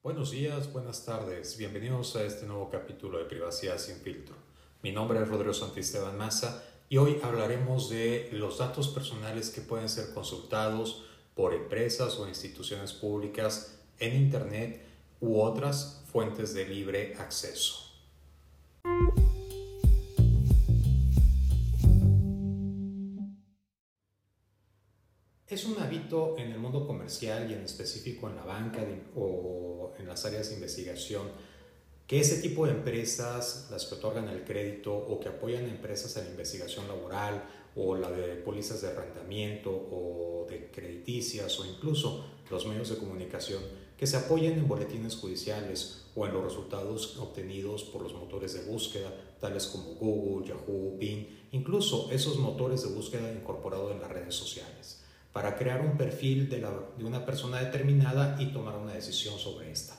Buenos días, buenas tardes, bienvenidos a este nuevo capítulo de Privacidad sin filtro. Mi nombre es Rodrigo Santisteban Maza y hoy hablaremos de los datos personales que pueden ser consultados por empresas o instituciones públicas en Internet u otras fuentes de libre acceso. Es un hábito en el mundo comercial y en específico en la banca o en las áreas de investigación que ese tipo de empresas, las que otorgan el crédito o que apoyan a empresas en la investigación laboral o la de pólizas de arrendamiento o de crediticias o incluso los medios de comunicación que se apoyen en boletines judiciales o en los resultados obtenidos por los motores de búsqueda, tales como Google, Yahoo, Bing, incluso esos motores de búsqueda incorporados en las redes sociales para crear un perfil de, una persona determinada y tomar una decisión sobre esta.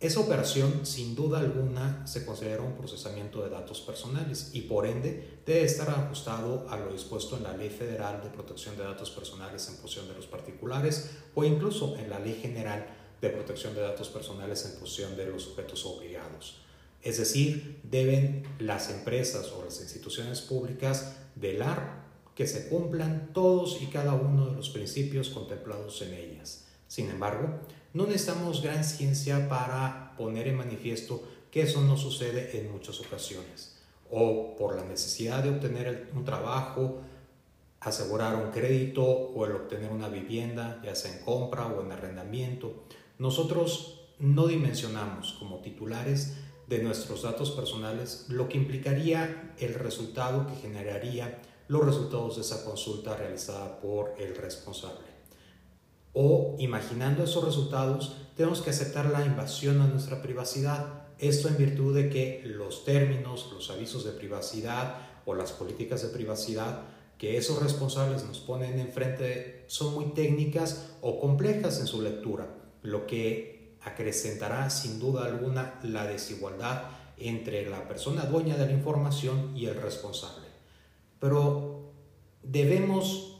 Esa operación, sin duda alguna, se considera un procesamiento de datos personales y por ende debe estar ajustado a lo dispuesto en la Ley Federal de Protección de Datos Personales en posesión de los particulares o incluso en la Ley General de Protección de Datos Personales en posesión de los sujetos obligados. Es decir, deben las empresas o las instituciones públicas velar que se cumplan todos y cada uno de los principios contemplados en ellas. Sin embargo, no necesitamos gran ciencia para poner en manifiesto que eso no sucede en muchas ocasiones, o por la necesidad de obtener un trabajo, asegurar un crédito o el obtener una vivienda, ya sea en compra o en arrendamiento. Nosotros no dimensionamos como titulares de nuestros datos personales lo que implicaría el resultado que generaría los resultados de esa consulta realizada por el responsable. O imaginando esos resultados, tenemos que aceptar la invasión a nuestra privacidad. Esto en virtud de que los términos, los avisos de privacidad o las políticas de privacidad que esos responsables nos ponen enfrente son muy técnicas o complejas en su lectura, lo que acrecentará sin duda alguna la desigualdad entre la persona dueña de la información y el responsable pero debemos,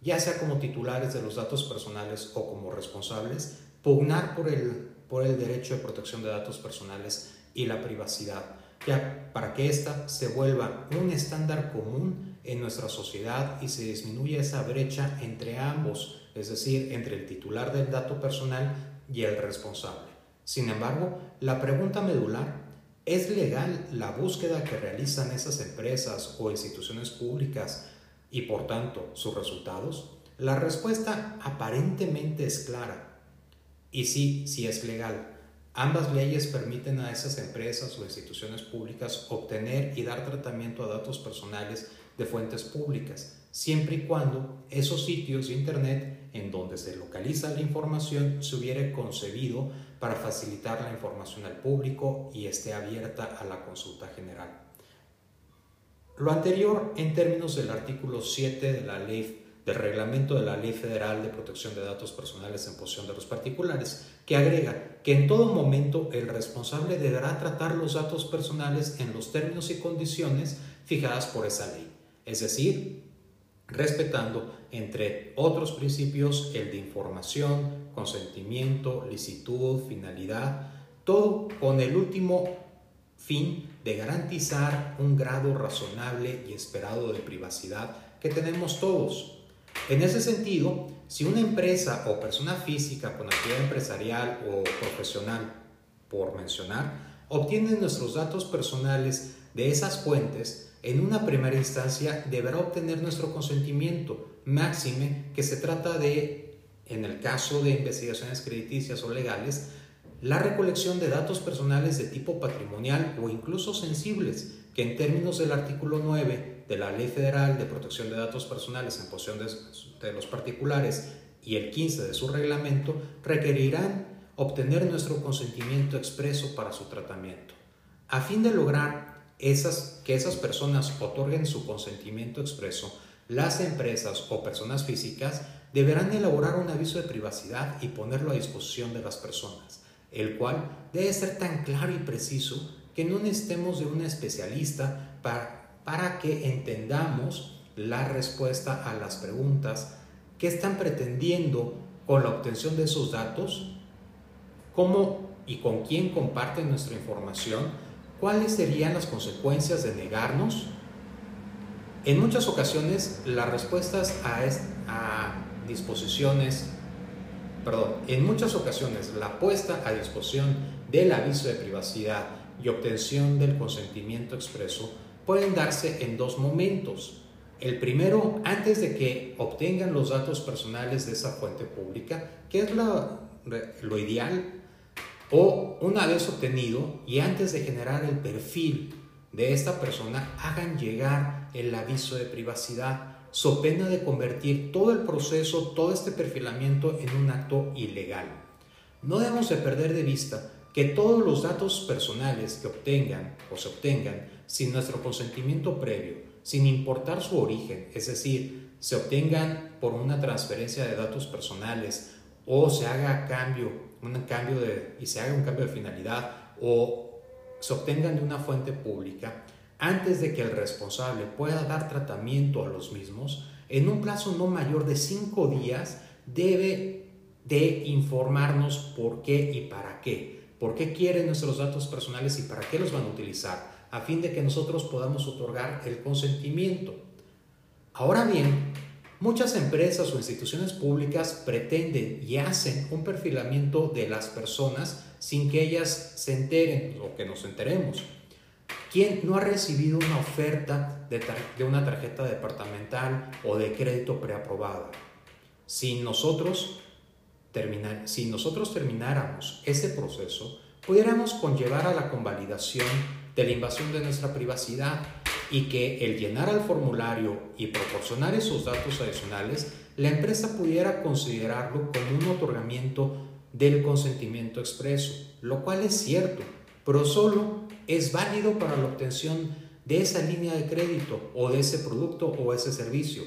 ya sea como titulares de los datos personales o como responsables, pugnar por el, por el derecho de protección de datos personales y la privacidad, ya para que ésta se vuelva un estándar común en nuestra sociedad y se disminuya esa brecha entre ambos, es decir, entre el titular del dato personal y el responsable. Sin embargo, la pregunta medular ¿Es legal la búsqueda que realizan esas empresas o instituciones públicas y por tanto sus resultados? La respuesta aparentemente es clara. Y sí, sí es legal. Ambas leyes permiten a esas empresas o instituciones públicas obtener y dar tratamiento a datos personales de fuentes públicas, siempre y cuando esos sitios de Internet en donde se localiza la información se hubiere concebido para facilitar la información al público y esté abierta a la consulta general. Lo anterior en términos del artículo 7 de la ley del reglamento de la Ley Federal de Protección de Datos Personales en posesión de los particulares, que agrega que en todo momento el responsable deberá tratar los datos personales en los términos y condiciones fijadas por esa ley, es decir, respetando, entre otros principios, el de información, consentimiento, licitud, finalidad, todo con el último fin de garantizar un grado razonable y esperado de privacidad que tenemos todos. En ese sentido, si una empresa o persona física con actividad empresarial o profesional, por mencionar, obtiene nuestros datos personales de esas fuentes, en una primera instancia deberá obtener nuestro consentimiento, máxime que se trata de, en el caso de investigaciones crediticias o legales, la recolección de datos personales de tipo patrimonial o incluso sensibles, que en términos del artículo 9 de la Ley Federal de Protección de Datos Personales en posesión de, de los particulares y el 15 de su reglamento, requerirán obtener nuestro consentimiento expreso para su tratamiento. A fin de lograr que esas personas otorguen su consentimiento expreso, las empresas o personas físicas deberán elaborar un aviso de privacidad y ponerlo a disposición de las personas, el cual debe ser tan claro y preciso que no necesitemos de un especialista para, para que entendamos la respuesta a las preguntas que están pretendiendo con la obtención de esos datos cómo y con quién comparten nuestra información, cuáles serían las consecuencias de negarnos. En muchas ocasiones las respuestas a, a disposiciones, perdón, en muchas ocasiones la puesta a disposición del aviso de privacidad y obtención del consentimiento expreso pueden darse en dos momentos. El primero, antes de que obtengan los datos personales de esa fuente pública, que es lo, lo ideal, o una vez obtenido y antes de generar el perfil de esta persona, hagan llegar el aviso de privacidad, so pena de convertir todo el proceso, todo este perfilamiento en un acto ilegal. No debemos de perder de vista que todos los datos personales que obtengan o se obtengan sin nuestro consentimiento previo sin importar su origen, es decir, se obtengan por una transferencia de datos personales o se haga cambio, un cambio de, y se haga un cambio de finalidad o se obtengan de una fuente pública, antes de que el responsable pueda dar tratamiento a los mismos, en un plazo no mayor de cinco días debe de informarnos por qué y para qué, por qué quieren nuestros datos personales y para qué los van a utilizar a fin de que nosotros podamos otorgar el consentimiento. Ahora bien, muchas empresas o instituciones públicas pretenden y hacen un perfilamiento de las personas sin que ellas se enteren o que nos enteremos. ¿Quién no ha recibido una oferta de, una tarjeta departamental o de crédito preaprobada? Si nosotros, si nosotros termináramos ese proceso, pudiéramos conllevar a la convalidación de la invasión de nuestra privacidad y que el llenar al formulario y proporcionar esos datos adicionales, la empresa pudiera considerarlo como un otorgamiento del consentimiento expreso, lo cual es cierto, pero solo es válido para la obtención de esa línea de crédito o de ese producto o ese servicio,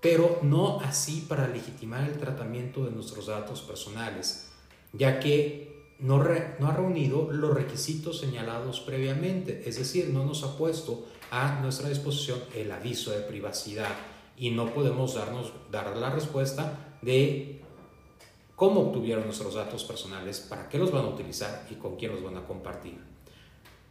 pero no así para legitimar el tratamiento de nuestros datos personales, ya que no, ha reunido los requisitos señalados previamente, es decir, no nos ha puesto a nuestra disposición el aviso de privacidad y no podemos darnos, dar la respuesta de cómo obtuvieron nuestros datos personales, para qué los van a utilizar y con quién los van a compartir.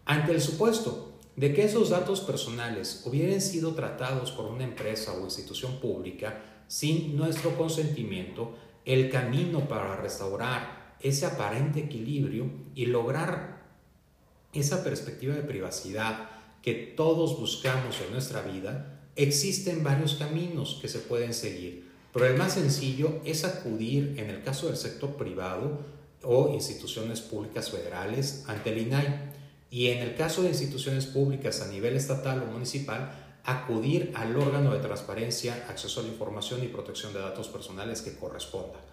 Ante el supuesto de que esos datos personales hubieran sido tratados por una empresa o institución pública sin nuestro consentimiento, el camino para restaurar ese aparente equilibrio y lograr esa perspectiva de privacidad que todos buscamos en nuestra vida, existen varios caminos que se pueden seguir, pero el más sencillo es acudir, en el caso del sector privado o instituciones públicas federales, ante el INAI, y en el caso de instituciones públicas a nivel estatal o municipal, acudir al órgano de transparencia, acceso a la información y protección de datos personales que corresponda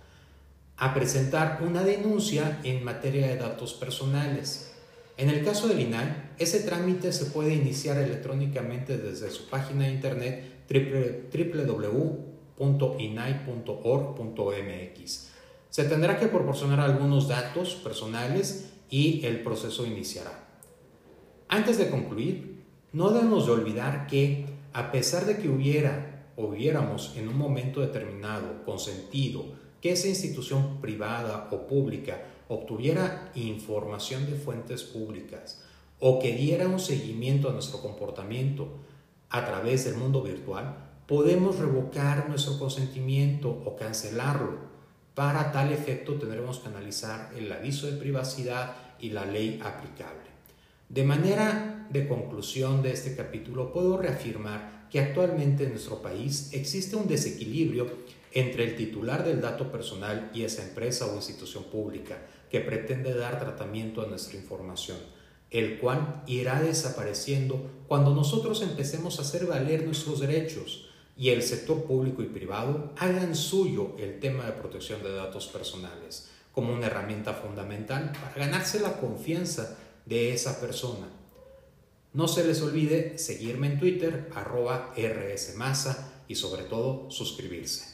a presentar una denuncia en materia de datos personales. En el caso del INAI, ese trámite se puede iniciar electrónicamente desde su página de internet www.inai.org.mx. Se tendrá que proporcionar algunos datos personales y el proceso iniciará. Antes de concluir, no debemos de olvidar que, a pesar de que hubiera o hubiéramos en un momento determinado consentido que esa institución privada o pública obtuviera información de fuentes públicas o que diera un seguimiento a nuestro comportamiento a través del mundo virtual, podemos revocar nuestro consentimiento o cancelarlo. Para tal efecto tendremos que analizar el aviso de privacidad y la ley aplicable. De manera de conclusión de este capítulo, puedo reafirmar que actualmente en nuestro país existe un desequilibrio entre el titular del dato personal y esa empresa o institución pública que pretende dar tratamiento a nuestra información, el cual irá desapareciendo cuando nosotros empecemos a hacer valer nuestros derechos y el sector público y privado hagan suyo el tema de protección de datos personales como una herramienta fundamental para ganarse la confianza de esa persona. No se les olvide seguirme en Twitter, arroba rsmasa y sobre todo suscribirse.